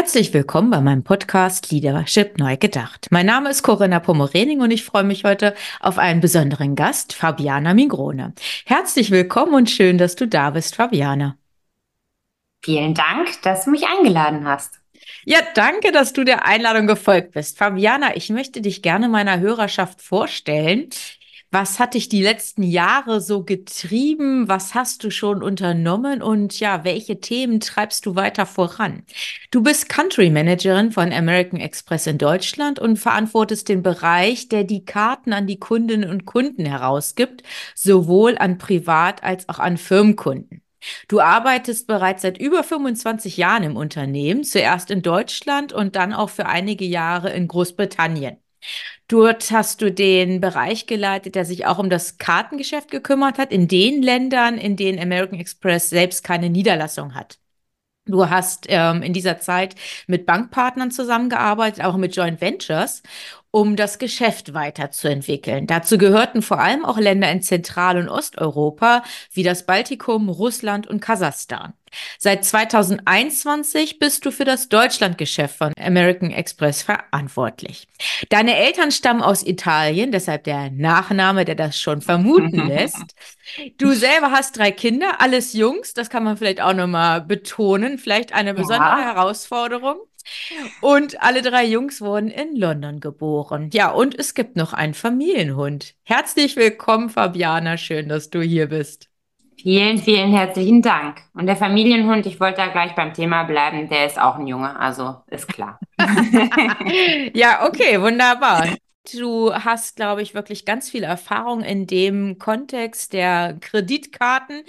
Herzlich willkommen bei meinem Podcast Leadership Neu Gedacht. Mein Name ist Corinna Pomorening und ich freue mich heute auf einen besonderen Gast, Fabiana Migrone. Herzlich willkommen und schön, dass du da bist, Fabiana. Vielen Dank, dass du mich eingeladen hast. Ja, danke, dass du der Einladung gefolgt bist. Fabiana, ich möchte dich gerne meiner Hörerschaft vorstellen. Was hat dich die letzten Jahre so getrieben? Was hast du schon unternommen? Und ja, welche Themen treibst du weiter voran? Du bist Country Managerin von American Express in Deutschland und verantwortest den Bereich, der die Karten an die Kundinnen und Kunden herausgibt, sowohl an Privat- als auch an Firmenkunden. Du arbeitest bereits seit über 25 Jahren im Unternehmen, zuerst in Deutschland und dann auch für einige Jahre in Großbritannien. Dort hast du den Bereich geleitet, der sich auch um das Kartengeschäft gekümmert hat, in den Ländern, in denen American Express selbst keine Niederlassung hat. Du hast ähm, in dieser Zeit mit Bankpartnern zusammengearbeitet, auch mit Joint Ventures, um das Geschäft weiterzuentwickeln. Dazu gehörten vor allem auch Länder in Zentral- und Osteuropa wie das Baltikum, Russland und Kasachstan. Seit 2021 bist du für das Deutschlandgeschäft von American Express verantwortlich. Deine Eltern stammen aus Italien, deshalb der Nachname, der das schon vermuten lässt. Du selber hast drei Kinder, alles Jungs, das kann man vielleicht auch nochmal betonen, vielleicht eine besondere ja. Herausforderung. Und alle drei Jungs wurden in London geboren. Ja, und es gibt noch einen Familienhund. Herzlich willkommen, Fabiana. Schön, dass du hier bist. Vielen, vielen herzlichen Dank. Und der Familienhund, ich wollte da gleich beim Thema bleiben, der ist auch ein Junge, also ist klar. ja, okay, wunderbar. Du hast, glaube ich, wirklich ganz viel Erfahrung in dem Kontext der Kreditkarten.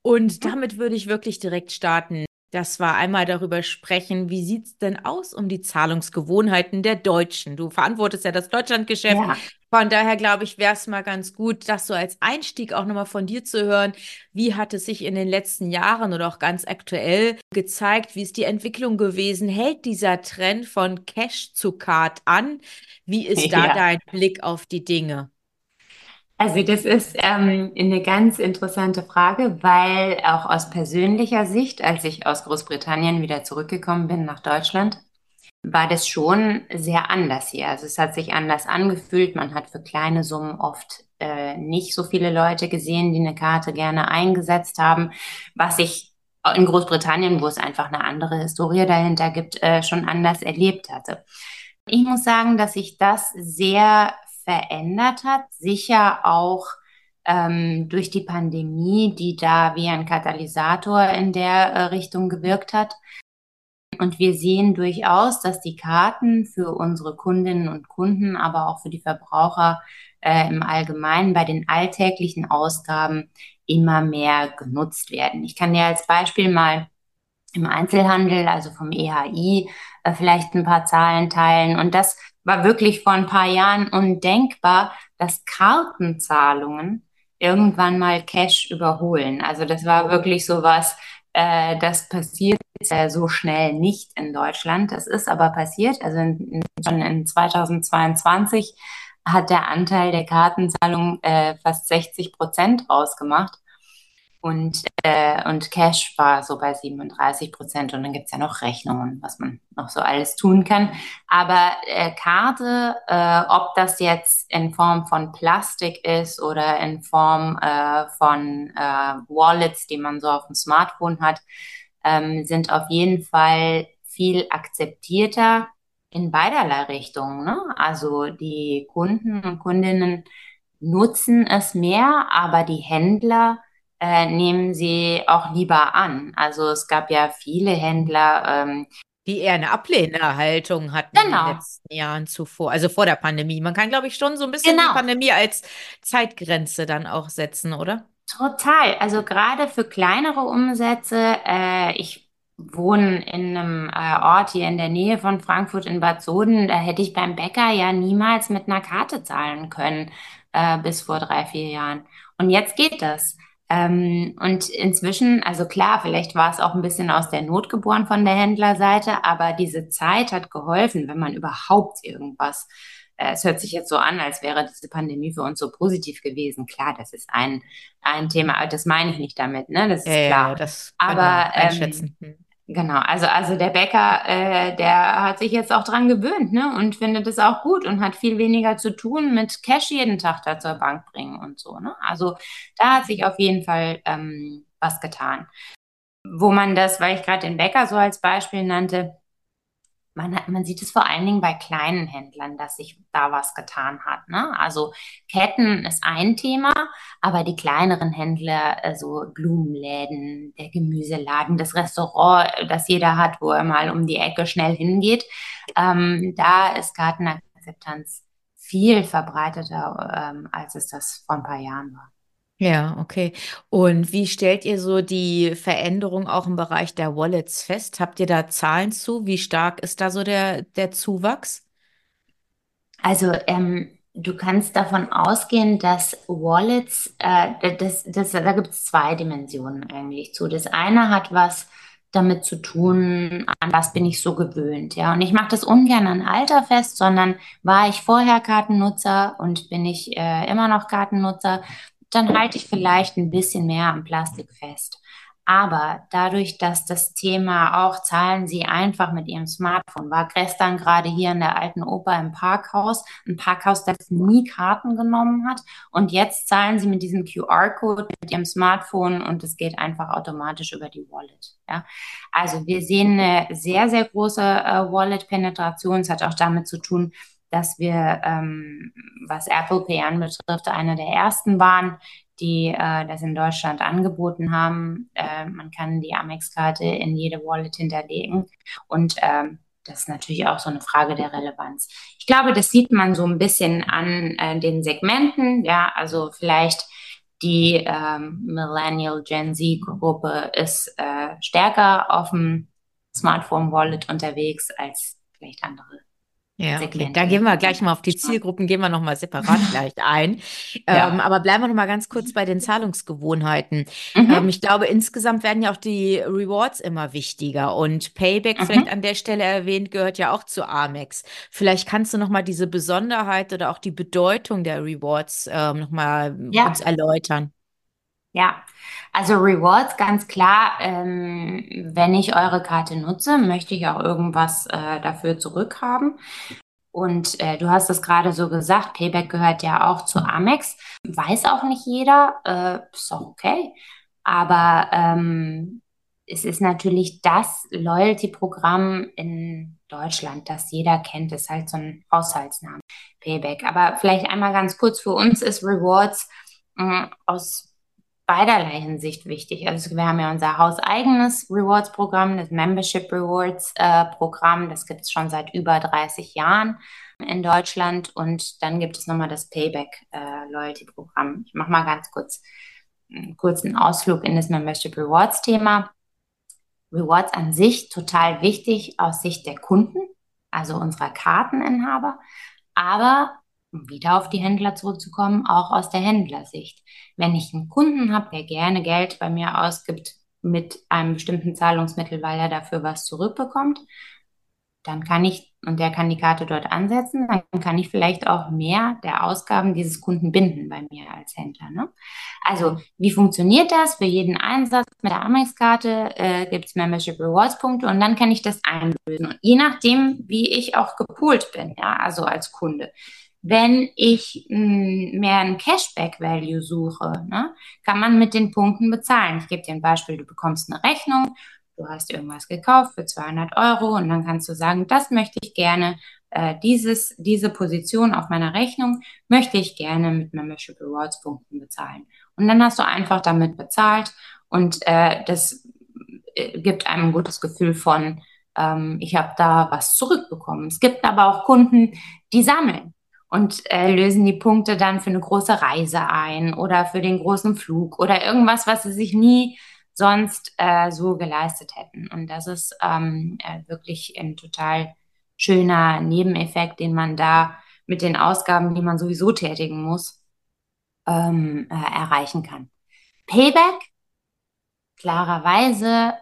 Und mhm. damit würde ich wirklich direkt starten. Das war einmal darüber sprechen, wie sieht es denn aus um die Zahlungsgewohnheiten der Deutschen? Du verantwortest ja das Deutschlandgeschäft. Ja. Von daher glaube ich, wäre es mal ganz gut, das so als Einstieg auch nochmal von dir zu hören. Wie hat es sich in den letzten Jahren oder auch ganz aktuell gezeigt? Wie ist die Entwicklung gewesen? Hält dieser Trend von Cash zu Card an? Wie ist da ja. dein Blick auf die Dinge? Also das ist ähm, eine ganz interessante Frage, weil auch aus persönlicher Sicht, als ich aus Großbritannien wieder zurückgekommen bin nach Deutschland, war das schon sehr anders hier. Also es hat sich anders angefühlt. Man hat für kleine Summen oft äh, nicht so viele Leute gesehen, die eine Karte gerne eingesetzt haben, was ich in Großbritannien, wo es einfach eine andere Historie dahinter gibt, äh, schon anders erlebt hatte. Ich muss sagen, dass sich das sehr verändert hat. Sicher auch ähm, durch die Pandemie, die da wie ein Katalysator in der äh, Richtung gewirkt hat. Und wir sehen durchaus, dass die Karten für unsere Kundinnen und Kunden, aber auch für die Verbraucher äh, im Allgemeinen bei den alltäglichen Ausgaben immer mehr genutzt werden. Ich kann dir als Beispiel mal im Einzelhandel, also vom EHI, äh, vielleicht ein paar Zahlen teilen. Und das war wirklich vor ein paar Jahren undenkbar, dass Kartenzahlungen irgendwann mal Cash überholen. Also das war wirklich so was, äh, das passiert äh, so schnell nicht in Deutschland. Das ist aber passiert. Also in, schon in 2022 hat der Anteil der Kartenzahlungen äh, fast 60 Prozent ausgemacht. Und, äh, und Cash war so bei 37 Prozent. Und dann gibt's ja noch Rechnungen, was man noch so alles tun kann. Aber äh, Karte, äh, ob das jetzt in Form von Plastik ist oder in Form äh, von äh, Wallets, die man so auf dem Smartphone hat, ähm, sind auf jeden Fall viel akzeptierter in beiderlei Richtungen. Ne? Also die Kunden und Kundinnen nutzen es mehr, aber die Händler äh, nehmen sie auch lieber an. Also es gab ja viele Händler, ähm, die eher eine Ablehnhaltung hatten genau. in den genau. letzten Jahren zuvor, also vor der Pandemie. Man kann, glaube ich, schon so ein bisschen genau. die Pandemie als Zeitgrenze dann auch setzen, oder? Total. Also gerade für kleinere Umsätze, äh, ich wohne in einem äh, Ort hier in der Nähe von Frankfurt in Bad Soden. Da hätte ich beim Bäcker ja niemals mit einer Karte zahlen können äh, bis vor drei, vier Jahren. Und jetzt geht das. Ähm, und inzwischen, also klar, vielleicht war es auch ein bisschen aus der Not geboren von der Händlerseite, aber diese Zeit hat geholfen, wenn man überhaupt irgendwas äh, es hört sich jetzt so an, als wäre diese Pandemie für uns so positiv gewesen. Klar, das ist ein, ein Thema, das meine ich nicht damit, ne? Das ist ja, klar. Das aber einschätzen. Ähm, Genau, also, also der Bäcker, äh, der hat sich jetzt auch dran gewöhnt, ne, und findet es auch gut und hat viel weniger zu tun mit Cash jeden Tag da zur Bank bringen und so, ne. Also da hat sich auf jeden Fall ähm, was getan. Wo man das, weil ich gerade den Bäcker so als Beispiel nannte, man, man sieht es vor allen Dingen bei kleinen Händlern, dass sich da was getan hat. Ne? Also Ketten ist ein Thema, aber die kleineren Händler, also Blumenläden, der Gemüseladen, das Restaurant, das jeder hat, wo er mal um die Ecke schnell hingeht, ähm, da ist Gartenakzeptanz viel verbreiteter, ähm, als es das vor ein paar Jahren war. Ja, okay. Und wie stellt ihr so die Veränderung auch im Bereich der Wallets fest? Habt ihr da Zahlen zu? Wie stark ist da so der, der Zuwachs? Also ähm, du kannst davon ausgehen, dass Wallets, äh, das, das, da gibt es zwei Dimensionen eigentlich zu. Das eine hat was damit zu tun, an was bin ich so gewöhnt. Ja, und ich mache das ungern an Alter fest, sondern war ich vorher Kartennutzer und bin ich äh, immer noch Kartennutzer, dann halte ich vielleicht ein bisschen mehr am Plastik fest. Aber dadurch, dass das Thema auch zahlen Sie einfach mit Ihrem Smartphone, war gestern gerade hier in der alten Oper im Parkhaus, ein Parkhaus, das nie Karten genommen hat. Und jetzt zahlen Sie mit diesem QR-Code mit Ihrem Smartphone und es geht einfach automatisch über die Wallet. Ja? Also wir sehen eine sehr, sehr große äh, Wallet-Penetration. Es hat auch damit zu tun, dass wir, ähm, was Apple Pay anbetrifft, einer der ersten waren, die äh, das in Deutschland angeboten haben. Äh, man kann die Amex-Karte in jede Wallet hinterlegen und ähm, das ist natürlich auch so eine Frage der Relevanz. Ich glaube, das sieht man so ein bisschen an äh, den Segmenten. Ja, also vielleicht die ähm, Millennial Gen Z Gruppe ist äh, stärker auf dem Smartphone Wallet unterwegs als vielleicht andere ja, okay. Da gehen wir gleich mal auf die Zielgruppen, gehen wir nochmal separat gleich ein. Ja. Ähm, aber bleiben wir nochmal ganz kurz bei den Zahlungsgewohnheiten. Mhm. Ähm, ich glaube, insgesamt werden ja auch die Rewards immer wichtiger und Payback, mhm. vielleicht an der Stelle erwähnt, gehört ja auch zu Amex. Vielleicht kannst du nochmal diese Besonderheit oder auch die Bedeutung der Rewards ähm, nochmal ja. uns erläutern. Ja, also Rewards ganz klar, ähm, wenn ich eure Karte nutze, möchte ich auch irgendwas äh, dafür zurückhaben. Und äh, du hast es gerade so gesagt, Payback gehört ja auch zu Amex. Weiß auch nicht jeder, äh, ist auch okay. Aber ähm, es ist natürlich das Loyalty-Programm in Deutschland, das jeder kennt. Ist halt so ein Haushaltsname, Payback. Aber vielleicht einmal ganz kurz, für uns ist Rewards mm, aus beiderlei Hinsicht wichtig. Also wir haben ja unser hauseigenes Rewards-Programm, das Membership Rewards-Programm. Äh, das gibt es schon seit über 30 Jahren in Deutschland. Und dann gibt es nochmal das Payback-Loyalty-Programm. Äh, ich mache mal ganz kurz einen kurzen Ausflug in das Membership Rewards-Thema. Rewards an sich total wichtig aus Sicht der Kunden, also unserer Karteninhaber. Aber um wieder auf die Händler zurückzukommen, auch aus der Händlersicht. Wenn ich einen Kunden habe, der gerne Geld bei mir ausgibt mit einem bestimmten Zahlungsmittel, weil er dafür was zurückbekommt, dann kann ich, und der kann die Karte dort ansetzen, dann kann ich vielleicht auch mehr der Ausgaben dieses Kunden binden bei mir als Händler. Ne? Also, wie funktioniert das? Für jeden Einsatz mit der Amex-Karte äh, gibt es Membership Rewards-Punkte und dann kann ich das einlösen. Und je nachdem, wie ich auch gepoolt bin, ja, also als Kunde. Wenn ich mh, hm, mehr ein Cashback-Value suche, ne, kann man mit den Punkten bezahlen. Ich gebe dir ein Beispiel, du bekommst eine Rechnung, du hast irgendwas gekauft für 200 Euro und dann kannst du sagen, das möchte ich gerne, äh, dieses, diese Position auf meiner Rechnung möchte ich gerne mit Membership Rewards Punkten bezahlen. Und dann hast du einfach damit bezahlt und äh, das äh, gibt einem ein gutes Gefühl von, ähm, ich habe da was zurückbekommen. Es gibt aber auch Kunden, die sammeln und äh, lösen die Punkte dann für eine große Reise ein oder für den großen Flug oder irgendwas, was sie sich nie sonst äh, so geleistet hätten. Und das ist ähm, äh, wirklich ein total schöner Nebeneffekt, den man da mit den Ausgaben, die man sowieso tätigen muss, ähm, äh, erreichen kann. Payback, klarerweise,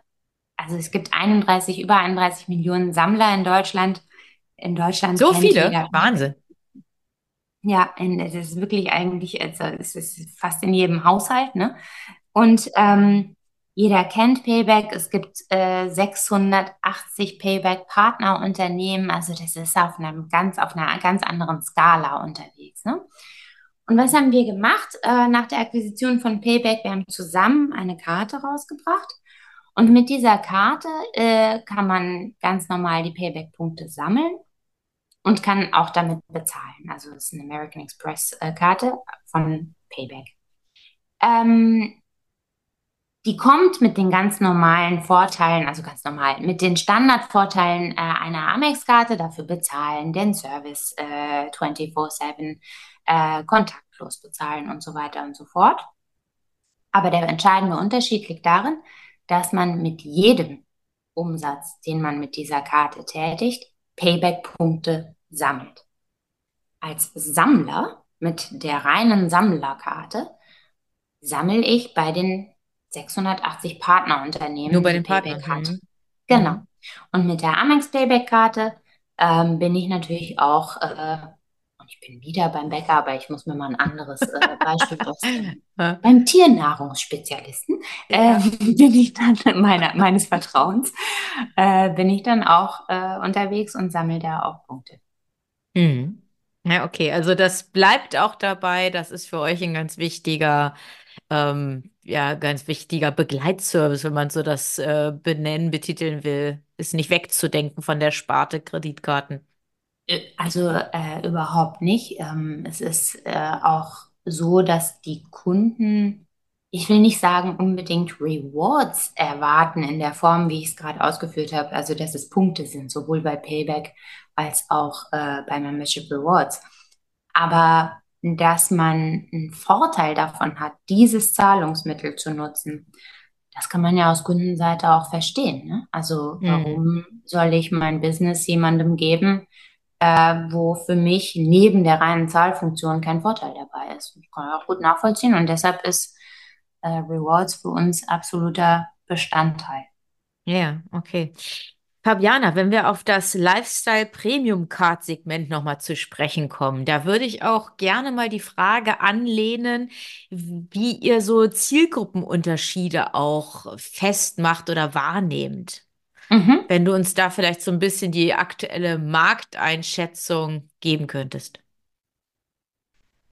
also es gibt 31, über 31 Millionen Sammler in Deutschland. In Deutschland so viele, Wahnsinn. Ja, es ist wirklich eigentlich, also es ist fast in jedem Haushalt, ne? Und ähm, jeder kennt Payback. Es gibt äh, 680 Payback-Partnerunternehmen. Also das ist auf einem ganz, auf einer ganz anderen Skala unterwegs. Ne? Und was haben wir gemacht äh, nach der Akquisition von Payback? Wir haben zusammen eine Karte rausgebracht. Und mit dieser Karte äh, kann man ganz normal die Payback-Punkte sammeln und kann auch damit bezahlen. Also es ist eine American Express-Karte äh, von Payback. Ähm, die kommt mit den ganz normalen Vorteilen, also ganz normal, mit den Standardvorteilen äh, einer Amex-Karte, dafür bezahlen, den Service äh, 24-7, äh, kontaktlos bezahlen und so weiter und so fort. Aber der entscheidende Unterschied liegt darin, dass man mit jedem Umsatz, den man mit dieser Karte tätigt, Payback-Punkte sammelt. Als Sammler mit der reinen Sammlerkarte sammle ich bei den 680 Partnerunternehmen. Nur bei den Payback-Karten. Mhm. Genau. Und mit der Amex Payback-Karte ähm, bin ich natürlich auch, äh, und ich bin wieder beim Bäcker, aber ich muss mir mal ein anderes äh, Beispiel ausdenken. beim Tiernahrungsspezialisten äh, bin ich dann meiner, meines Vertrauens, äh, bin ich dann auch äh, unterwegs und sammle da auch Punkte. Mhm. Ja, okay. Also das bleibt auch dabei. Das ist für euch ein ganz wichtiger, ähm, ja, ganz wichtiger Begleitservice, wenn man so das äh, benennen, betiteln will, ist nicht wegzudenken von der Sparte Kreditkarten. Äh, also äh, überhaupt nicht. Ähm, es ist äh, auch so, dass die Kunden, ich will nicht sagen unbedingt Rewards erwarten in der Form, wie ich es gerade ausgeführt habe, also dass es Punkte sind, sowohl bei Payback als auch äh, bei Membership Rewards. Aber dass man einen Vorteil davon hat, dieses Zahlungsmittel zu nutzen, das kann man ja aus Kundenseite auch verstehen. Ne? Also mhm. warum mhm. soll ich mein Business jemandem geben, äh, wo für mich neben der reinen Zahlfunktion kein Vorteil dabei ist? Das kann ich auch gut nachvollziehen und deshalb ist äh, Rewards für uns absoluter Bestandteil. Ja, okay. Fabiana, wenn wir auf das Lifestyle Premium Card Segment nochmal zu sprechen kommen, da würde ich auch gerne mal die Frage anlehnen, wie ihr so Zielgruppenunterschiede auch festmacht oder wahrnehmt. Mhm. Wenn du uns da vielleicht so ein bisschen die aktuelle Markteinschätzung geben könntest.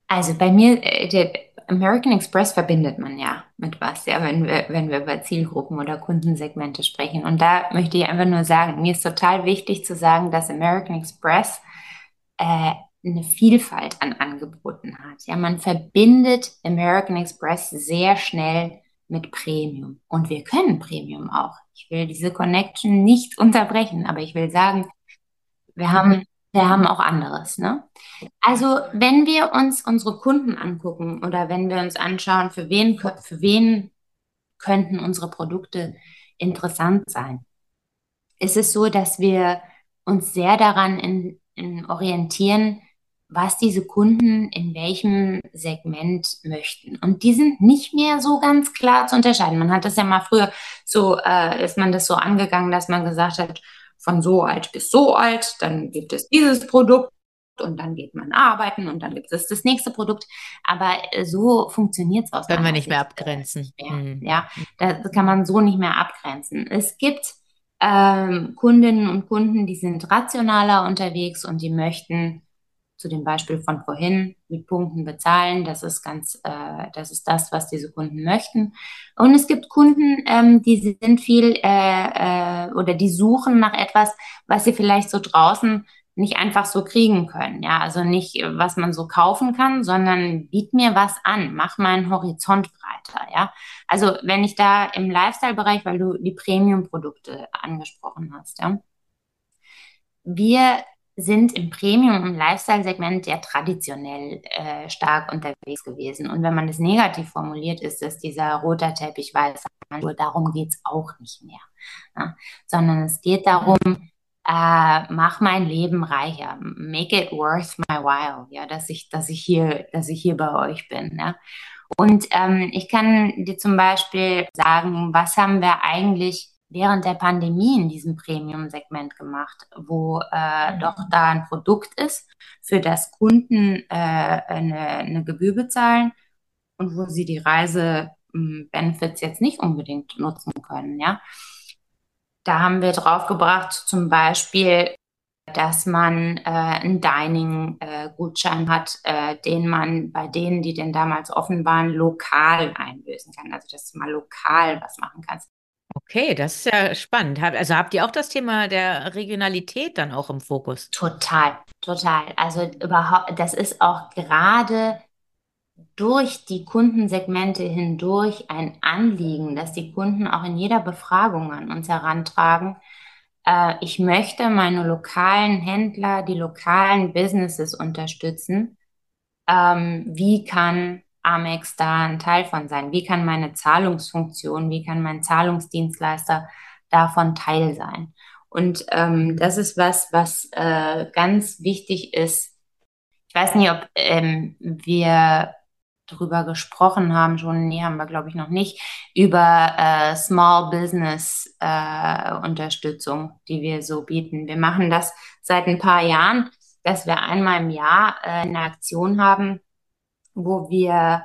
Also bei mir, äh, der, American Express verbindet man ja mit was, ja, wenn wir, wenn wir über Zielgruppen oder Kundensegmente sprechen. Und da möchte ich einfach nur sagen, mir ist total wichtig zu sagen, dass American Express äh, eine Vielfalt an Angeboten hat. Ja, man verbindet American Express sehr schnell mit Premium. Und wir können Premium auch. Ich will diese Connection nicht unterbrechen, aber ich will sagen, wir haben wir haben auch anderes. Ne? Also wenn wir uns unsere Kunden angucken oder wenn wir uns anschauen, für wen, für wen könnten unsere Produkte interessant sein, ist es so, dass wir uns sehr daran in, in orientieren, was diese Kunden in welchem Segment möchten. Und die sind nicht mehr so ganz klar zu unterscheiden. Man hat das ja mal früher so, äh, ist man das so angegangen, dass man gesagt hat, von so alt bis so alt, dann gibt es dieses Produkt und dann geht man arbeiten und dann gibt es das nächste Produkt. Aber äh, so funktioniert es aus. Können wir nicht mehr abgrenzen. Mehr. Mhm. Ja, das kann man so nicht mehr abgrenzen. Es gibt ähm, Kundinnen und Kunden, die sind rationaler unterwegs und die möchten zu dem Beispiel von vorhin mit Punkten bezahlen. Das ist ganz, äh, das ist das, was diese Kunden möchten. Und es gibt Kunden, ähm, die sind viel äh, äh, oder die suchen nach etwas, was sie vielleicht so draußen nicht einfach so kriegen können. Ja, also nicht, was man so kaufen kann, sondern biet mir was an, mach meinen Horizont breiter. Ja, also wenn ich da im Lifestyle-Bereich, weil du die Premium-Produkte angesprochen hast, ja, wir sind im Premium- und Lifestyle-Segment ja traditionell äh, stark unterwegs gewesen. Und wenn man das negativ formuliert, ist es dieser roter Teppich weißer Handschuhe. Darum geht es auch nicht mehr. Ja? Sondern es geht darum, äh, mach mein Leben reicher, make it worth my while, ja, dass ich, dass ich hier, dass ich hier bei euch bin. Ja? Und ähm, ich kann dir zum Beispiel sagen, was haben wir eigentlich während der Pandemie in diesem Premium-Segment gemacht, wo äh, mhm. doch da ein Produkt ist, für das Kunden äh, eine, eine Gebühr bezahlen und wo sie die Reise-Benefits jetzt nicht unbedingt nutzen können, ja. Da haben wir draufgebracht, zum Beispiel, dass man äh, einen Dining-Gutschein äh, hat, äh, den man bei denen, die denn damals offen waren, lokal einlösen kann. Also, dass du mal lokal was machen kannst. Okay, das ist ja spannend. Also habt ihr auch das Thema der Regionalität dann auch im Fokus? Total, total. Also überhaupt, das ist auch gerade durch die Kundensegmente hindurch ein Anliegen, dass die Kunden auch in jeder Befragung an uns herantragen. Äh, ich möchte meine lokalen Händler, die lokalen Businesses unterstützen. Ähm, wie kann Amex da ein Teil von sein? Wie kann meine Zahlungsfunktion, wie kann mein Zahlungsdienstleister davon Teil sein? Und ähm, das ist was, was äh, ganz wichtig ist. Ich weiß nicht, ob ähm, wir darüber gesprochen haben, schon, nee, haben wir glaube ich noch nicht, über äh, Small Business äh, Unterstützung, die wir so bieten. Wir machen das seit ein paar Jahren, dass wir einmal im Jahr äh, eine Aktion haben, wo wir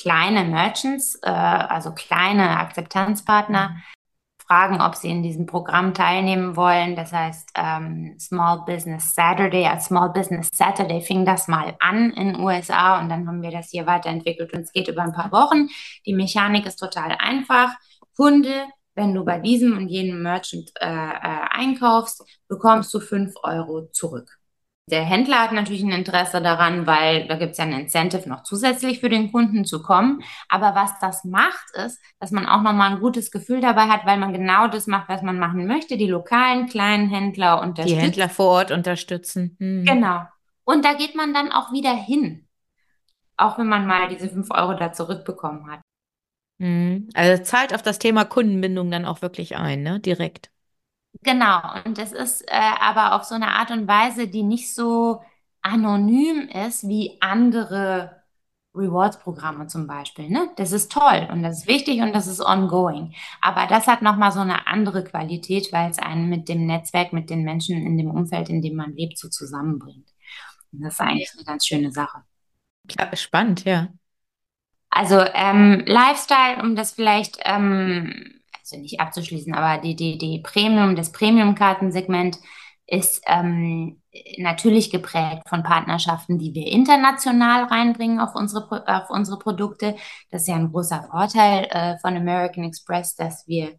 kleine Merchants, äh, also kleine Akzeptanzpartner, mhm. fragen, ob sie in diesem Programm teilnehmen wollen. Das heißt ähm, Small Business Saturday. Als Small Business Saturday fing das mal an in den USA und dann haben wir das hier weiterentwickelt und es geht über ein paar Wochen. Die Mechanik ist total einfach. Kunde, wenn du bei diesem und jenem Merchant äh, äh, einkaufst, bekommst du fünf Euro zurück. Der Händler hat natürlich ein Interesse daran, weil da gibt es ja ein Incentive noch zusätzlich für den Kunden zu kommen. Aber was das macht, ist, dass man auch nochmal ein gutes Gefühl dabei hat, weil man genau das macht, was man machen möchte, die lokalen kleinen Händler unterstützen. Die Händler vor Ort unterstützen. Hm. Genau. Und da geht man dann auch wieder hin. Auch wenn man mal diese fünf Euro da zurückbekommen hat. Hm. Also zahlt auf das Thema Kundenbindung dann auch wirklich ein, ne? Direkt. Genau, und das ist äh, aber auf so eine Art und Weise, die nicht so anonym ist wie andere Rewards-Programme zum Beispiel. Ne? Das ist toll und das ist wichtig und das ist ongoing. Aber das hat nochmal so eine andere Qualität, weil es einen mit dem Netzwerk, mit den Menschen in dem Umfeld, in dem man lebt, so zusammenbringt. Und das ist eigentlich eine ganz schöne Sache. Spannend, ja. Also ähm, Lifestyle, um das vielleicht ähm, nicht abzuschließen, aber die, die, die Premium, das Premium-Kartensegment ist ähm, natürlich geprägt von Partnerschaften, die wir international reinbringen auf unsere, auf unsere Produkte. Das ist ja ein großer Vorteil äh, von American Express, dass wir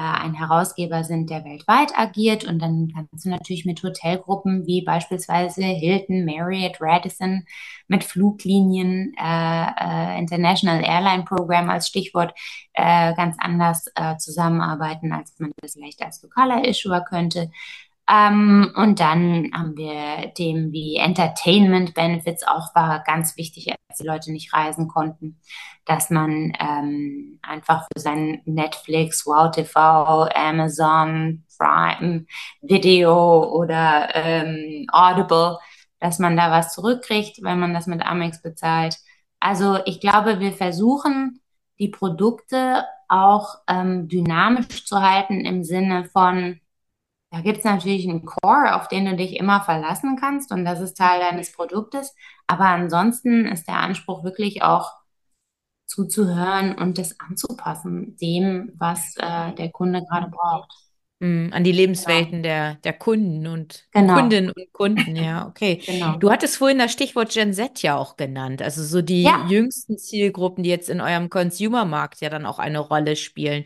ein Herausgeber sind, der weltweit agiert. Und dann kannst du natürlich mit Hotelgruppen wie beispielsweise Hilton, Marriott, Radisson, mit Fluglinien, äh, äh, International Airline Program als Stichwort, äh, ganz anders äh, zusammenarbeiten, als man das vielleicht als lokaler Issuer könnte. Ähm, und dann haben wir Themen wie Entertainment Benefits, auch war ganz wichtig, als die Leute nicht reisen konnten, dass man ähm, einfach für sein Netflix, Wow TV, Amazon, Prime Video oder ähm, Audible, dass man da was zurückkriegt, wenn man das mit Amex bezahlt. Also ich glaube, wir versuchen, die Produkte auch ähm, dynamisch zu halten im Sinne von, da gibt es natürlich einen Core, auf den du dich immer verlassen kannst und das ist Teil deines Produktes. Aber ansonsten ist der Anspruch wirklich auch zuzuhören und das anzupassen, dem, was äh, der Kunde gerade braucht. Mm, an die Lebenswelten genau. der, der Kunden und genau. Kundinnen und Kunden, ja, okay. Genau. Du hattest vorhin das Stichwort Gen Z ja auch genannt, also so die ja. jüngsten Zielgruppen, die jetzt in eurem Consumermarkt ja dann auch eine Rolle spielen.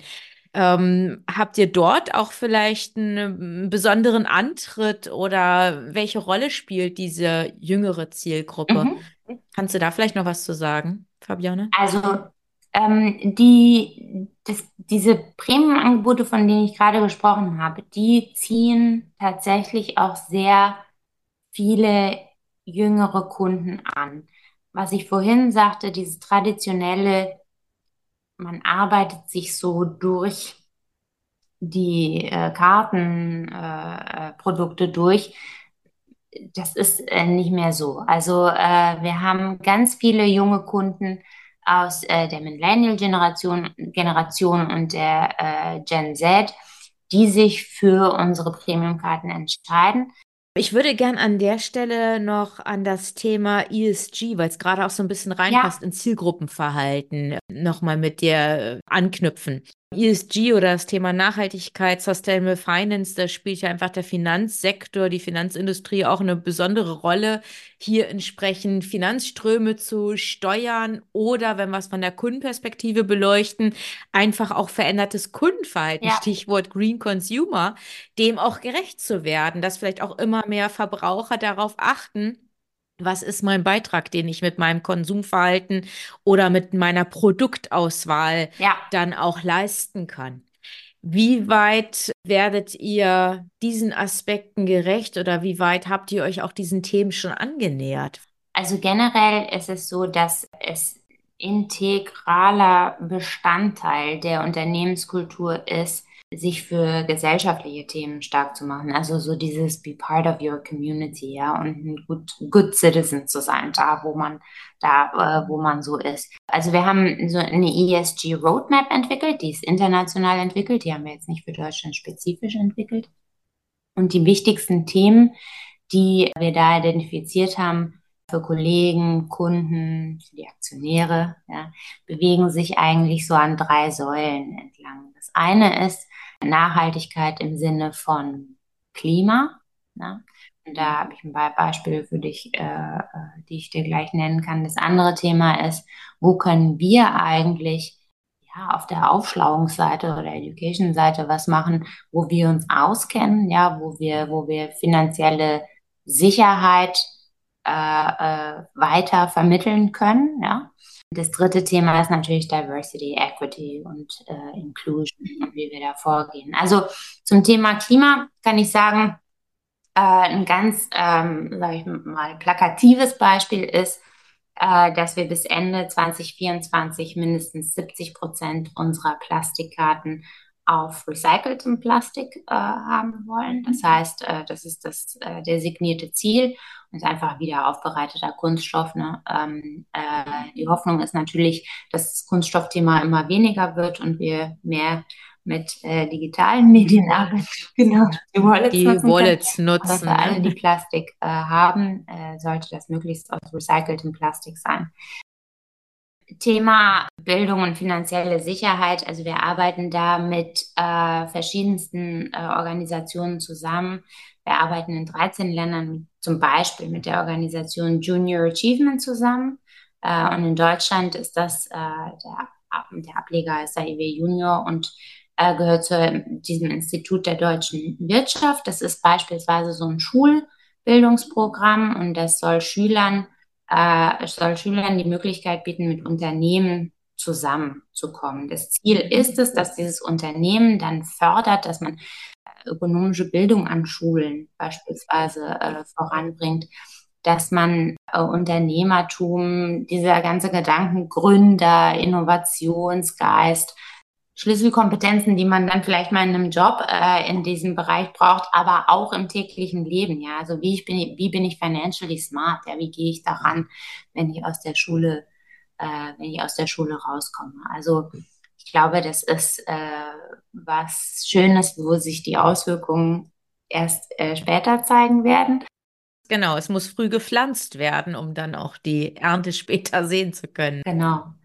Ähm, habt ihr dort auch vielleicht einen besonderen Antritt oder welche Rolle spielt diese jüngere Zielgruppe? Mhm. Kannst du da vielleicht noch was zu sagen, Fabiane? Also ähm, die, das, diese Premium-Angebote, von denen ich gerade gesprochen habe, die ziehen tatsächlich auch sehr viele jüngere Kunden an. Was ich vorhin sagte, dieses traditionelle, man arbeitet sich so durch die äh, Kartenprodukte äh, äh durch. Das ist äh, nicht mehr so. Also äh, wir haben ganz viele junge Kunden aus äh, der Millennial-Generation Generation und der Gen Z, die sich für unsere Premium-Karten entscheiden. Ich würde gern an der Stelle noch an das Thema ESG, weil es gerade auch so ein bisschen reinpasst ja. ins Zielgruppenverhalten, nochmal mit dir äh, anknüpfen. ESG oder das Thema Nachhaltigkeit, Sustainable Finance, da spielt ja einfach der Finanzsektor, die Finanzindustrie auch eine besondere Rolle, hier entsprechend Finanzströme zu steuern oder, wenn wir es von der Kundenperspektive beleuchten, einfach auch verändertes Kundenverhalten, ja. Stichwort Green Consumer, dem auch gerecht zu werden, dass vielleicht auch immer mehr Verbraucher darauf achten, was ist mein Beitrag, den ich mit meinem Konsumverhalten oder mit meiner Produktauswahl ja. dann auch leisten kann? Wie weit werdet ihr diesen Aspekten gerecht oder wie weit habt ihr euch auch diesen Themen schon angenähert? Also generell ist es so, dass es integraler Bestandteil der Unternehmenskultur ist, sich für gesellschaftliche Themen stark zu machen. Also so dieses Be part of your community, ja, und ein good, good citizen zu sein, da wo man, da äh, wo man so ist. Also wir haben so eine ESG Roadmap entwickelt, die ist international entwickelt, die haben wir jetzt nicht für Deutschland spezifisch entwickelt. Und die wichtigsten Themen, die wir da identifiziert haben, für Kollegen, Kunden, für die Aktionäre, ja, bewegen sich eigentlich so an drei Säulen entlang. Das eine ist Nachhaltigkeit im Sinne von Klima. Ne? Und da habe ich ein paar Beispiele für dich, äh, äh, die ich dir gleich nennen kann. Das andere Thema ist, wo können wir eigentlich ja, auf der Aufschlauungsseite oder Education-Seite was machen, wo wir uns auskennen, ja, wo wir, wo wir finanzielle Sicherheit äh, weiter vermitteln können, ja. Das dritte Thema ist natürlich Diversity, Equity und äh, Inclusion wie wir da vorgehen. Also zum Thema Klima kann ich sagen, äh, ein ganz, ähm, sage ich mal, plakatives Beispiel ist, äh, dass wir bis Ende 2024 mindestens 70 Prozent unserer Plastikkarten auf recyceltem Plastik äh, haben wollen. Das mhm. heißt, äh, das ist das äh, designierte Ziel und ist einfach wieder aufbereiteter Kunststoff. Ne? Ähm, äh, die Hoffnung ist natürlich, dass das Kunststoffthema immer weniger wird und wir mehr mit äh, digitalen Medien arbeiten. Genau, die Wallets, die nutzen, Wallets nutzen. Aber für alle, die Plastik äh, haben, sollte das möglichst aus recyceltem Plastik sein. Thema Bildung und finanzielle Sicherheit. Also wir arbeiten da mit äh, verschiedensten äh, Organisationen zusammen. Wir arbeiten in 13 Ländern, zum Beispiel mit der Organisation Junior Achievement zusammen. Äh, und in Deutschland ist das äh, der, der Ableger ist der IW Junior und äh, gehört zu diesem Institut der deutschen Wirtschaft. Das ist beispielsweise so ein Schulbildungsprogramm und das soll Schülern äh, soll Schülern die Möglichkeit bieten, mit Unternehmen zusammenzukommen. Das Ziel ist es, dass dieses Unternehmen dann fördert, dass man äh, ökonomische Bildung an Schulen beispielsweise äh, voranbringt, dass man äh, Unternehmertum, dieser ganze Gedanken Gründer, Innovationsgeist, Schlüsselkompetenzen, die man dann vielleicht mal in einem Job äh, in diesem Bereich braucht, aber auch im täglichen Leben. Ja, also wie ich bin, wie bin ich financially smart? Ja, wie gehe ich daran, wenn ich aus der Schule, äh, wenn ich aus der Schule rauskomme? Also ich glaube, das ist äh, was Schönes, wo sich die Auswirkungen erst äh, später zeigen werden. Genau, es muss früh gepflanzt werden, um dann auch die Ernte später sehen zu können. Genau.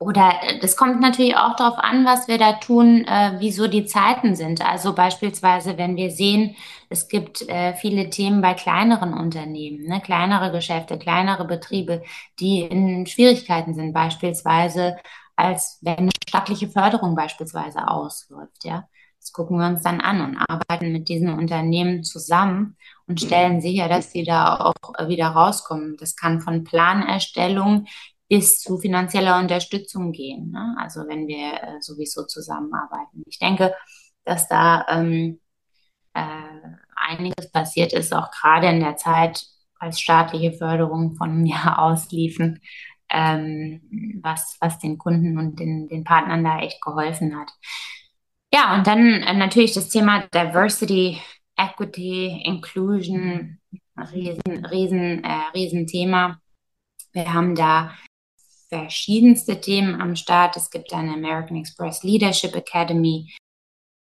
Oder äh, das kommt natürlich auch darauf an, was wir da tun, äh, wieso die Zeiten sind. Also beispielsweise, wenn wir sehen, es gibt äh, viele Themen bei kleineren Unternehmen, ne, kleinere Geschäfte, kleinere Betriebe, die in Schwierigkeiten sind, beispielsweise als wenn eine staatliche Förderung beispielsweise ausläuft, ja. Das gucken wir uns dann an und arbeiten mit diesen Unternehmen zusammen und stellen sicher, dass sie da auch wieder rauskommen. Das kann von Planerstellung bis zu finanzieller Unterstützung gehen. Ne? Also wenn wir äh, sowieso zusammenarbeiten. Ich denke, dass da ähm, äh, einiges passiert ist, auch gerade in der Zeit, als staatliche Förderungen von mir ausliefen, ähm, was, was den Kunden und den, den Partnern da echt geholfen hat. Ja, und dann äh, natürlich das Thema Diversity, Equity, Inclusion, riesen, riesen, äh, riesen. Wir haben da verschiedenste Themen am Start. Es gibt eine American Express Leadership Academy,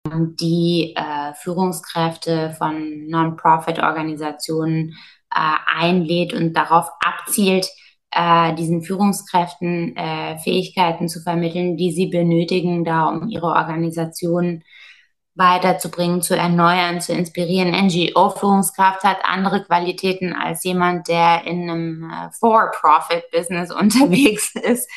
die äh, Führungskräfte von Non-Profit-Organisationen äh, einlädt und darauf abzielt, äh, diesen Führungskräften äh, Fähigkeiten zu vermitteln, die sie benötigen, da um ihre Organisation weiterzubringen, zu erneuern, zu inspirieren. NGO-Führungskraft hat andere Qualitäten als jemand, der in einem äh, For-Profit-Business unterwegs ist.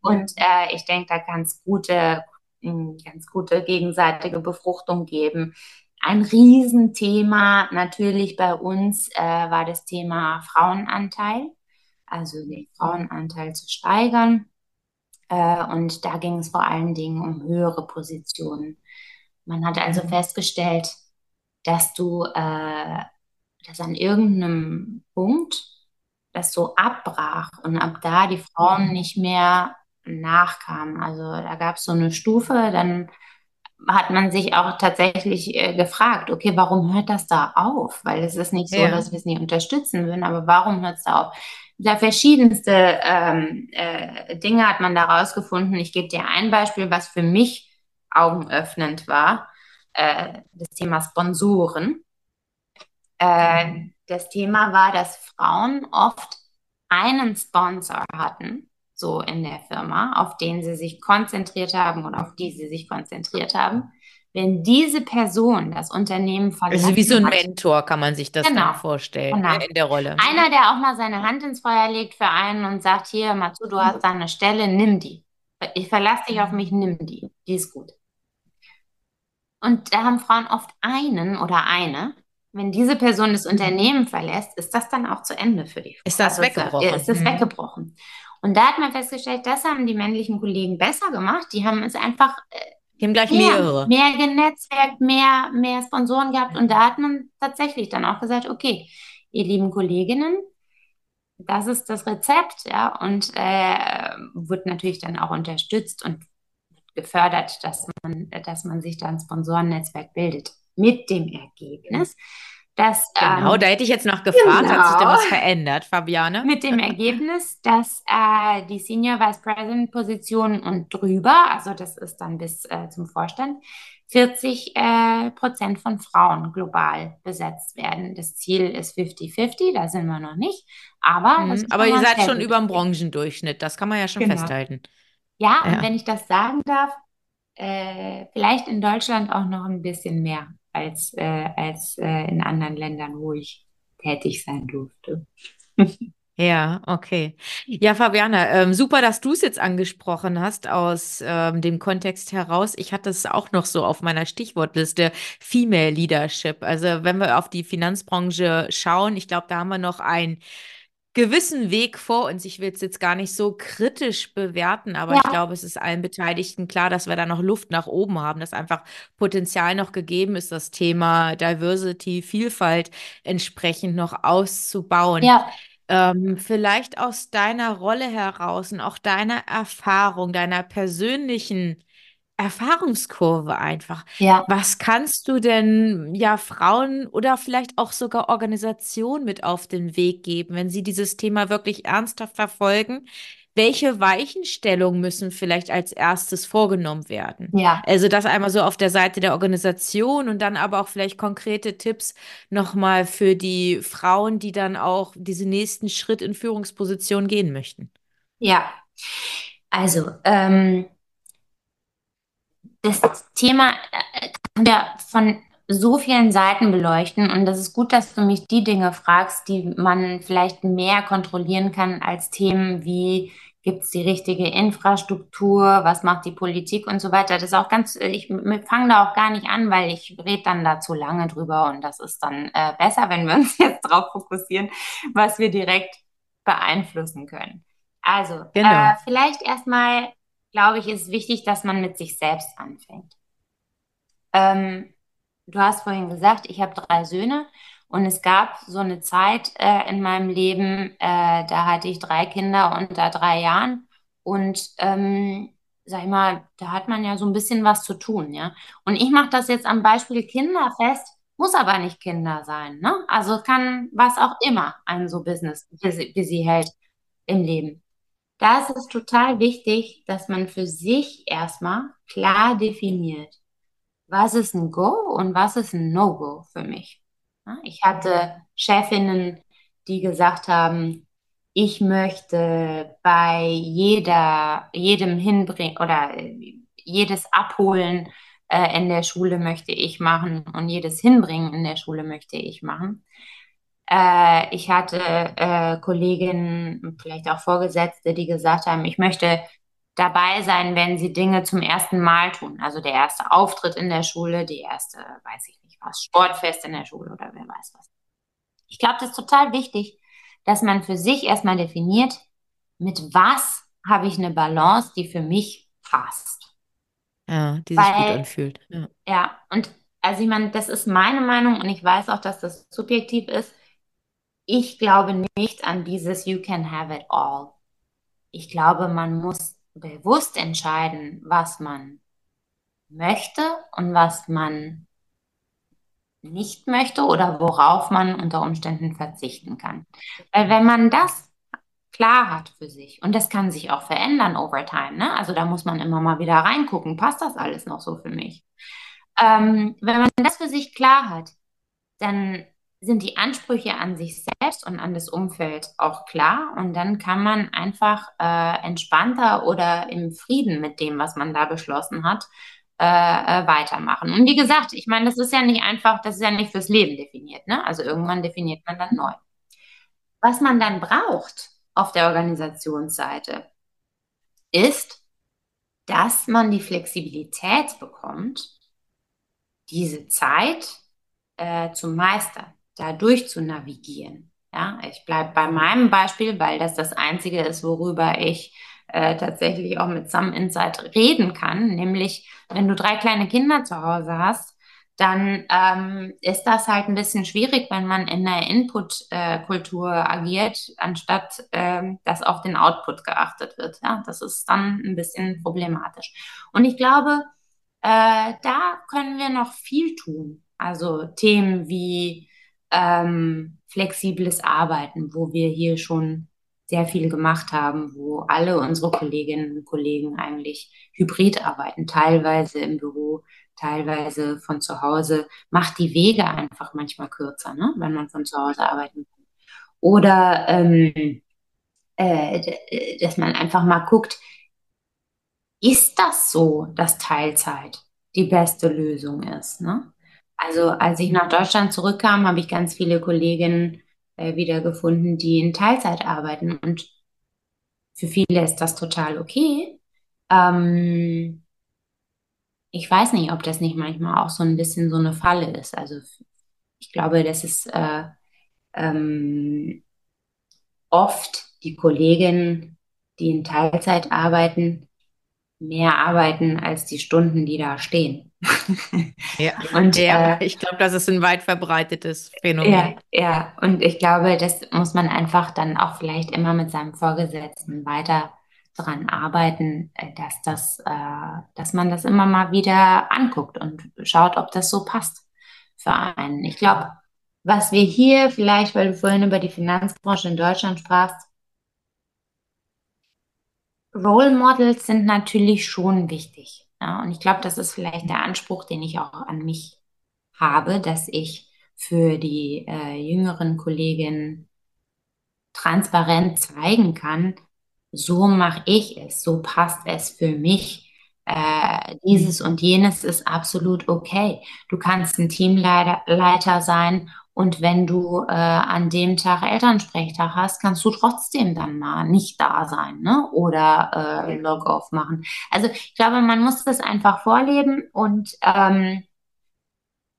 Und äh, ich denke, da kann es gute, ganz gute gegenseitige Befruchtung geben. Ein Riesenthema natürlich bei uns äh, war das Thema Frauenanteil, also den Frauenanteil zu steigern. Äh, und da ging es vor allen Dingen um höhere Positionen. Man hat also mhm. festgestellt, dass du, äh, dass an irgendeinem Punkt das so abbrach und ab da die Frauen nicht mehr nachkamen. Also da gab es so eine Stufe, dann hat man sich auch tatsächlich äh, gefragt, okay, warum hört das da auf? Weil es ist nicht so, ja. dass wir es nicht unterstützen würden, aber warum hört es da auf? Da verschiedenste ähm, äh, Dinge hat man da rausgefunden. Ich gebe dir ein Beispiel, was für mich augenöffnend war. Äh, das Thema Sponsoren. Äh, das Thema war, dass Frauen oft einen Sponsor hatten so in der Firma, auf den sie sich konzentriert haben und auf die sie sich konzentriert haben. Wenn diese Person das Unternehmen verlässt. Also wie so ein Mentor kann man sich das genau, vorstellen genau. In der Rolle. Einer, der auch mal seine Hand ins Feuer legt für einen und sagt, hier, Matsu, du hast deine Stelle, nimm die. Ich verlasse dich auf mich, nimm die. Die ist gut. Und da haben Frauen oft einen oder eine. Wenn diese Person das Unternehmen verlässt, ist das dann auch zu Ende für die Frau. Ist das also weggebrochen? Ist das mhm. weggebrochen. Und da hat man festgestellt, das haben die männlichen Kollegen besser gemacht. Die haben es einfach äh, die haben gleich mehr, mehrere. Mehr genetzwerkt, mehr, mehr Sponsoren gehabt. Und da hat man tatsächlich dann auch gesagt, okay, ihr lieben Kolleginnen, das ist das Rezept, ja, und äh, wird natürlich dann auch unterstützt und gefördert, dass man, dass man sich da ein Sponsorennetzwerk bildet. Mit dem Ergebnis, dass, genau, ähm, da hätte ich jetzt noch gefragt, genau, hat sich da was verändert, Fabiane? Mit dem Ergebnis, dass äh, die Senior Vice President Position und drüber, also das ist dann bis äh, zum Vorstand, 40 äh, Prozent von Frauen global besetzt werden. Das Ziel ist 50-50, da sind wir noch nicht. Aber, mhm, aber ihr seid schon über dem Branchendurchschnitt, das kann man ja schon genau. festhalten. Ja, ja, und wenn ich das sagen darf, äh, vielleicht in Deutschland auch noch ein bisschen mehr als, äh, als äh, in anderen Ländern, wo ich tätig sein durfte. Ja, okay. Ja, Fabiana, ähm, super, dass du es jetzt angesprochen hast aus ähm, dem Kontext heraus. Ich hatte es auch noch so auf meiner Stichwortliste Female Leadership. Also wenn wir auf die Finanzbranche schauen, ich glaube, da haben wir noch ein gewissen Weg vor uns. Ich will es jetzt gar nicht so kritisch bewerten, aber ja. ich glaube, es ist allen Beteiligten klar, dass wir da noch Luft nach oben haben, dass einfach Potenzial noch gegeben ist, das Thema Diversity, Vielfalt entsprechend noch auszubauen. Ja. Ähm, vielleicht aus deiner Rolle heraus und auch deiner Erfahrung, deiner persönlichen Erfahrungskurve einfach. Ja. Was kannst du denn ja Frauen oder vielleicht auch sogar Organisationen mit auf den Weg geben, wenn sie dieses Thema wirklich ernsthaft verfolgen? Welche Weichenstellungen müssen vielleicht als erstes vorgenommen werden? Ja. Also das einmal so auf der Seite der Organisation und dann aber auch vielleicht konkrete Tipps nochmal für die Frauen, die dann auch diesen nächsten Schritt in Führungsposition gehen möchten. Ja, also ähm, das Thema äh, kann wir von so vielen Seiten beleuchten und das ist gut, dass du mich die Dinge fragst, die man vielleicht mehr kontrollieren kann als Themen wie gibt es die richtige Infrastruktur, was macht die Politik und so weiter. Das ist auch ganz, ich fange da auch gar nicht an, weil ich rede dann da zu lange drüber und das ist dann äh, besser, wenn wir uns jetzt darauf fokussieren, was wir direkt beeinflussen können. Also, genau. äh, vielleicht erstmal glaube ich, ist wichtig, dass man mit sich selbst anfängt. Ähm, du hast vorhin gesagt, ich habe drei Söhne und es gab so eine Zeit äh, in meinem Leben, äh, da hatte ich drei Kinder unter drei Jahren und ähm, sag ich mal, da hat man ja so ein bisschen was zu tun, ja. Und ich mache das jetzt am Beispiel Kinder fest, muss aber nicht Kinder sein, ne? Also kann was auch immer einen so Business busy, busy hält im Leben. Da ist es total wichtig, dass man für sich erstmal klar definiert, was ist ein Go und was ist ein No-Go für mich. Ich hatte Chefinnen, die gesagt haben, ich möchte bei jeder, jedem hinbringen oder äh, jedes Abholen äh, in der Schule möchte ich machen und jedes Hinbringen in der Schule möchte ich machen. Äh, ich hatte äh, Kolleginnen, vielleicht auch Vorgesetzte, die gesagt haben, ich möchte dabei sein, wenn sie Dinge zum ersten Mal tun. Also der erste Auftritt in der Schule, die erste, weiß ich nicht was, Sportfest in der Schule oder wer weiß was. Ich glaube, das ist total wichtig, dass man für sich erstmal definiert, mit was habe ich eine Balance, die für mich passt. Ja, die sich gut Weil, anfühlt. Ja. ja, und also ich meine, das ist meine Meinung und ich weiß auch, dass das subjektiv ist. Ich glaube nicht an dieses You can have it all. Ich glaube, man muss bewusst entscheiden, was man möchte und was man nicht möchte oder worauf man unter Umständen verzichten kann. Weil wenn man das klar hat für sich, und das kann sich auch verändern over time, ne? Also da muss man immer mal wieder reingucken, passt das alles noch so für mich? Ähm, wenn man das für sich klar hat, dann sind die Ansprüche an sich selbst und an das Umfeld auch klar und dann kann man einfach äh, entspannter oder im Frieden mit dem, was man da beschlossen hat, äh, äh, weitermachen. Und wie gesagt, ich meine, das ist ja nicht einfach, das ist ja nicht fürs Leben definiert, ne? Also irgendwann definiert man dann neu. Was man dann braucht auf der Organisationsseite ist, dass man die Flexibilität bekommt, diese Zeit äh, zu meistern, da durch zu navigieren. Ja, ich bleibe bei meinem Beispiel, weil das das Einzige ist, worüber ich äh, tatsächlich auch mit Some Insight reden kann. Nämlich, wenn du drei kleine Kinder zu Hause hast, dann ähm, ist das halt ein bisschen schwierig, wenn man in der Input-Kultur agiert, anstatt ähm, dass auf den Output geachtet wird. Ja, das ist dann ein bisschen problematisch. Und ich glaube, äh, da können wir noch viel tun. Also Themen wie ähm, flexibles Arbeiten, wo wir hier schon sehr viel gemacht haben, wo alle unsere Kolleginnen und Kollegen eigentlich hybrid arbeiten, teilweise im Büro, teilweise von zu Hause, macht die Wege einfach manchmal kürzer, ne? wenn man von zu Hause arbeiten kann. Oder ähm, äh, dass man einfach mal guckt, ist das so, dass Teilzeit die beste Lösung ist? Ne? Also als ich nach Deutschland zurückkam, habe ich ganz viele Kolleginnen äh, wiedergefunden, die in Teilzeit arbeiten. Und für viele ist das total okay. Ähm, ich weiß nicht, ob das nicht manchmal auch so ein bisschen so eine Falle ist. Also ich glaube, dass es äh, ähm, oft die Kolleginnen, die in Teilzeit arbeiten, mehr arbeiten als die Stunden, die da stehen. Ja, Und ja, äh, ich glaube, das ist ein weit verbreitetes ja, Phänomen. ja, und ich glaube, das muss man einfach dann auch vielleicht immer mit seinem Vorgesetzten weiter dran arbeiten, äh, dass das, äh, dass man das immer mal wieder anguckt und schaut, ob das so passt für einen. Ich glaube, was wir hier vielleicht, weil du vorhin über die Finanzbranche in Deutschland sprachst, Role Models sind natürlich schon wichtig. Ja, und ich glaube, das ist vielleicht der Anspruch, den ich auch an mich habe, dass ich für die äh, jüngeren Kolleginnen transparent zeigen kann, so mache ich es, so passt es für mich. Äh, dieses und jenes ist absolut okay. Du kannst ein Teamleiter Leiter sein und wenn du äh, an dem Tag Elternsprechtag hast, kannst du trotzdem dann mal nicht da sein, ne? Oder äh, Log-off machen. Also ich glaube, man muss das einfach vorleben und, ähm,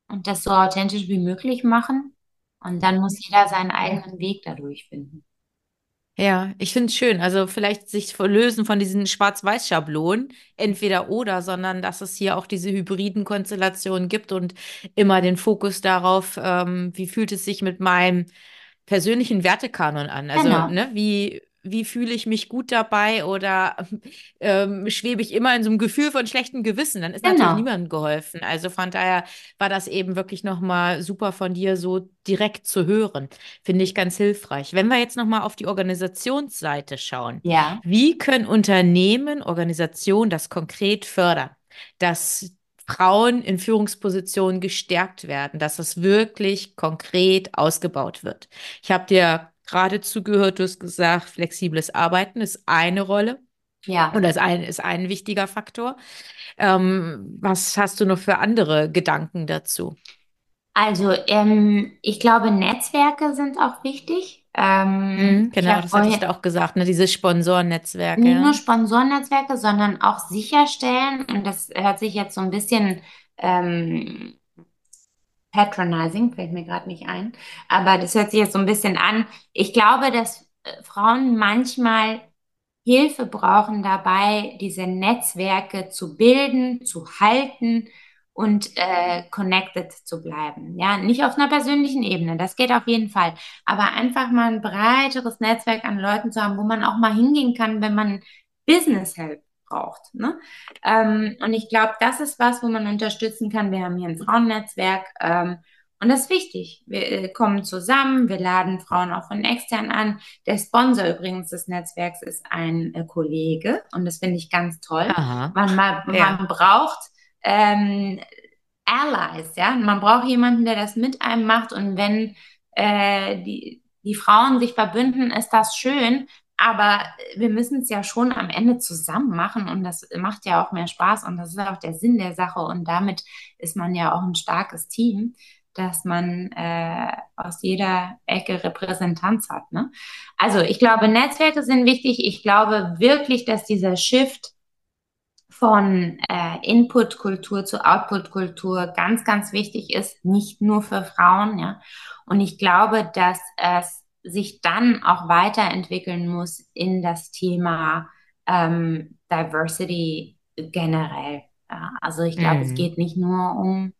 und das so authentisch wie möglich machen. Und dann muss jeder seinen eigenen Weg dadurch finden. Ja, ich finde es schön. Also vielleicht sich lösen von diesen Schwarz-Weiß-Schablonen, entweder oder, sondern dass es hier auch diese hybriden Konstellationen gibt und immer den Fokus darauf, ähm, wie fühlt es sich mit meinem persönlichen Wertekanon an? Also, Genau, ne, wie, wie fühle ich mich gut dabei oder ähm, schwebe ich immer in so einem Gefühl von schlechtem Gewissen? Dann ist natürlich genau. niemandem geholfen. Also von daher war das eben wirklich nochmal super von dir so direkt zu hören. Finde ich ganz hilfreich. Wenn wir jetzt nochmal auf die Organisationsseite schauen, Ja, wie können Unternehmen, Organisationen das konkret fördern, dass Frauen in Führungspositionen gestärkt werden, dass es wirklich konkret ausgebaut wird? Ich habe dir gerade zugehört, du hast gesagt, flexibles Arbeiten ist eine Rolle. Und ja. das eine ist ein wichtiger Faktor. Ähm, was hast du noch für andere Gedanken dazu? Also, ähm, ich glaube, Netzwerke sind auch wichtig. Ähm, Mhm, genau, das hattest du auch gesagt, ne? Diese Sponsorennetzwerke, nicht nur ja. Sponsorennetzwerke, sondern auch sicherstellen, und das hört sich jetzt so ein bisschen ähm, patronizing, fällt mir gerade nicht ein, aber das hört sich jetzt so ein bisschen an. Ich glaube, dass äh, Frauen manchmal Hilfe brauchen dabei, diese Netzwerke zu bilden, zu halten und äh, connected zu bleiben. Ja, nicht auf einer persönlichen Ebene, das geht auf jeden Fall, aber einfach mal ein breiteres Netzwerk an Leuten zu haben, wo man auch mal hingehen kann, wenn man Business Help braucht. Ne? Ähm, und ich glaube, das ist was, wo man unterstützen kann. Wir haben hier ein Frauennetzwerk. Ähm, und das ist wichtig. Wir äh, kommen zusammen, wir laden Frauen auch von extern an. Der Sponsor übrigens des Netzwerks ist ein äh, Kollege und das finde ich ganz toll. Aha, Man, man, ja. man braucht ähm, Allies, ja. Man braucht jemanden, der das mit einem macht und wenn äh, die, die Frauen sich verbünden, ist das schön. Aber wir müssen es ja schon am Ende zusammen machen und das macht ja auch mehr Spaß und das ist auch der Sinn der Sache und damit ist man ja auch ein starkes Team, dass man äh, aus jeder Ecke Repräsentanz hat. Ne? Also ich glaube, Netzwerke sind wichtig. Ich glaube wirklich, dass dieser Shift von äh, Input-Kultur zu Output-Kultur ganz, ganz wichtig ist, nicht nur für Frauen, ja. Und ich glaube, dass es sich dann auch weiterentwickeln muss in das Thema ähm, Diversity generell. Ja. Also ich glaube, es Mhm. geht nicht nur um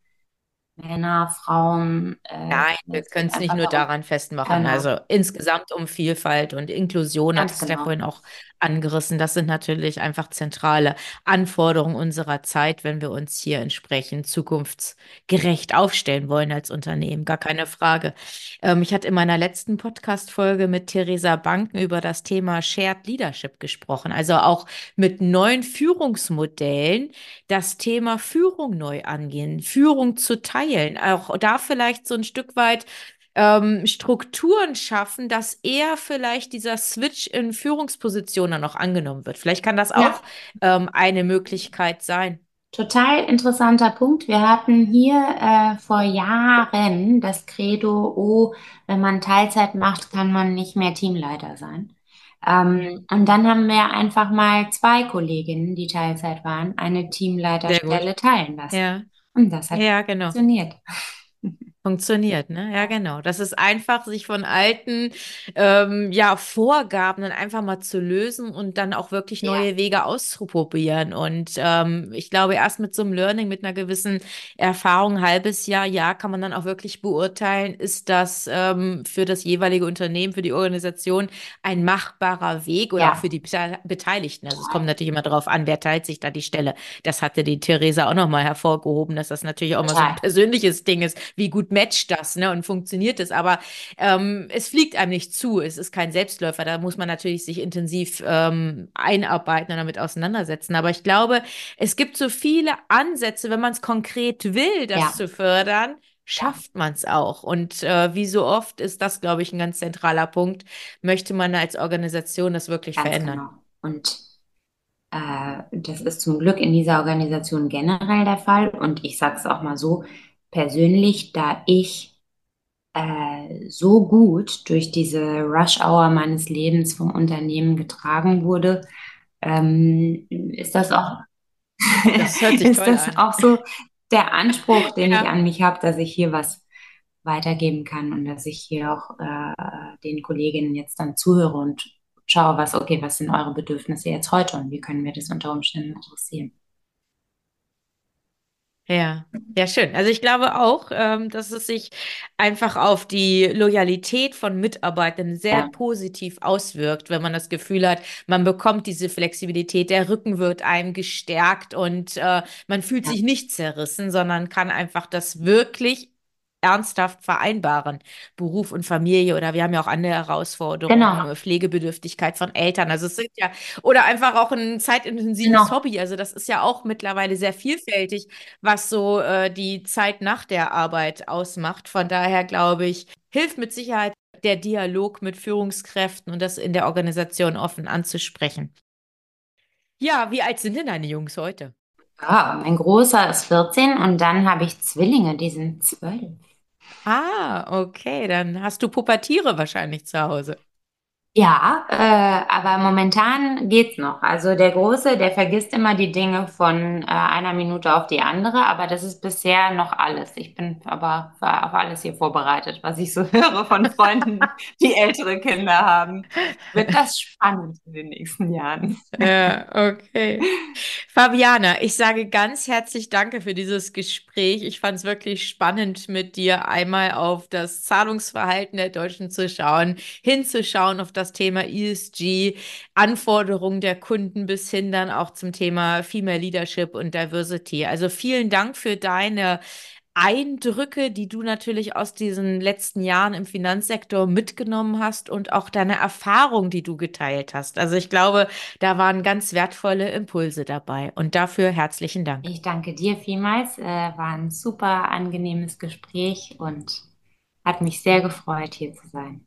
Männer, Frauen, äh, Nein, wir es können es nicht nur daran festmachen. genau, Also insgesamt um Vielfalt und Inklusion, ganz hattest du ja genau. vorhin auch angerissen. Das sind natürlich einfach zentrale Anforderungen unserer Zeit, wenn wir uns hier entsprechend zukunftsgerecht aufstellen wollen als Unternehmen. Gar keine Frage. Ähm, ich hatte in meiner letzten Podcast-Folge mit Theresa Banken über das Thema Shared Leadership gesprochen. Also auch mit neuen Führungsmodellen das Thema Führung neu angehen, Führung zu teilen, auch da vielleicht so ein Stück weit ähm, Strukturen schaffen, dass eher vielleicht dieser Switch in Führungspositionen noch angenommen wird. Vielleicht kann das Ja, auch ähm, eine Möglichkeit sein. Total interessanter Punkt. Wir hatten hier äh, vor Jahren das Credo, oh, wenn man Teilzeit macht, kann man nicht mehr Teamleiter sein. Ähm, und dann haben wir einfach mal zwei Kolleginnen, die Teilzeit waren, eine. Teamleiterstelle teilen lassen. Ja, Und das hat ja, genau. funktioniert. Funktioniert, ne? Ja, genau. Das ist einfach, sich von alten, ähm, ja, Vorgaben dann einfach mal zu lösen und dann auch wirklich Ja, neue Wege auszuprobieren. Und ähm, ich glaube, erst mit so einem Learning, mit einer gewissen Erfahrung, halbes Jahr, ja, kann man dann auch wirklich beurteilen, ist das ähm, für das jeweilige Unternehmen, für die Organisation ein machbarer Weg oder auch ja, für die Bete- Beteiligten. Also es kommt natürlich immer darauf an, wer teilt sich da die Stelle. Das hatte die Theresa auch nochmal hervorgehoben, dass das natürlich auch mal so ein persönliches Ding ist. Wie gut matcht das, ne? Und funktioniert es? Aber ähm, es fliegt einem nicht zu. Es ist kein Selbstläufer. Da muss man natürlich sich intensiv ähm, einarbeiten und damit auseinandersetzen. Aber ich glaube, es gibt so viele Ansätze, wenn man es konkret will, das Ja, zu fördern. Schafft man es auch. Und äh, wie so oft ist das, glaube ich, ein ganz zentraler Punkt. Möchte man als Organisation das wirklich ganz verändern? genau. Und Äh, das ist zum Glück in dieser Organisation generell der Fall. Und ich sage es auch mal so persönlich, da ich äh, so gut durch diese Rush-Hour meines Lebens vom Unternehmen getragen wurde, ähm, ist das auch, Das ist das an. auch so der Anspruch, den ich Ja. an mich habe, dass ich hier was weitergeben kann und dass ich hier auch äh, den Kolleginnen jetzt dann zuhöre und schaue, was, okay, was sind eure Bedürfnisse jetzt heute und wie können wir das unter Umständen adressieren. Ja, ja, schön. Also ich glaube auch, ähm, dass es sich einfach auf die Loyalität von Mitarbeitern sehr positiv auswirkt, wenn man das Gefühl hat, man bekommt diese Flexibilität, der Rücken wird einem gestärkt und äh, man fühlt sich nicht zerrissen, sondern kann einfach das wirklich ernsthaft vereinbaren, Beruf und Familie oder wir haben ja auch andere Herausforderungen, Genau. äh, Pflegebedürftigkeit von Eltern. Also es sind ja, oder einfach auch ein zeitintensives Genau. Hobby. Also das ist ja auch mittlerweile sehr vielfältig, was so äh, die Zeit nach der Arbeit ausmacht. Von daher glaube ich, hilft mit Sicherheit der Dialog mit Führungskräften und das in der Organisation offen anzusprechen. Ja, wie alt sind denn deine Jungs heute? Ja, mein Großer ist 14 und dann habe ich Zwillinge, die sind 12. Ah, okay, dann hast du Pubertiere wahrscheinlich zu Hause. Ja, äh, aber momentan geht's noch. Also der Große, der vergisst immer die Dinge von äh, einer Minute auf die andere, aber das ist bisher noch alles. Ich bin aber auf alles hier vorbereitet, was ich so höre von Freunden, die ältere Kinder haben. Wird das spannend in den nächsten Jahren. Ja, okay. Fabiana, ich sage ganz herzlich Danke für dieses Gespräch. Ich fand es wirklich spannend, mit dir einmal auf das Zahlungsverhalten der Deutschen zu schauen, hinzuschauen auf das Thema ESG, Anforderungen der Kunden bis hin dann auch zum Thema Female Leadership und Diversity. Also vielen Dank für deine Eindrücke, die du natürlich aus diesen letzten Jahren im Finanzsektor mitgenommen hast und auch deine Erfahrung, die du geteilt hast. Also ich glaube, da waren ganz wertvolle Impulse dabei und dafür herzlichen Dank. Ich danke dir vielmals. Äh, war ein super angenehmes Gespräch und hat mich sehr gefreut, hier zu sein.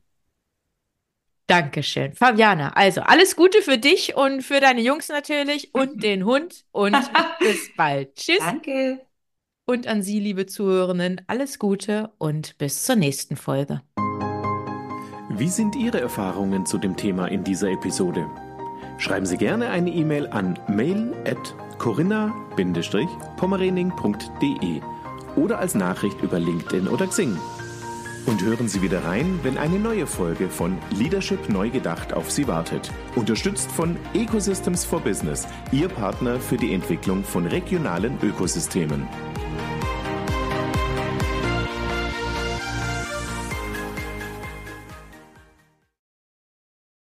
Dankeschön. Fabiana, also alles Gute für dich und für deine Jungs natürlich und den Hund und bis bald. Tschüss. Danke. Und an Sie, liebe Zuhörenden, alles Gute und bis zur nächsten Folge. Wie sind Ihre Erfahrungen zu dem Thema in dieser Episode? Schreiben Sie gerne eine E-Mail an mail at corinna-pommerening.de oder als Nachricht über LinkedIn oder Xing. Und hören Sie wieder rein, wenn eine neue Folge von Leadership neu gedacht auf Sie wartet. Unterstützt von Ecosystems for Business, Ihr Partner für die Entwicklung von regionalen Ökosystemen.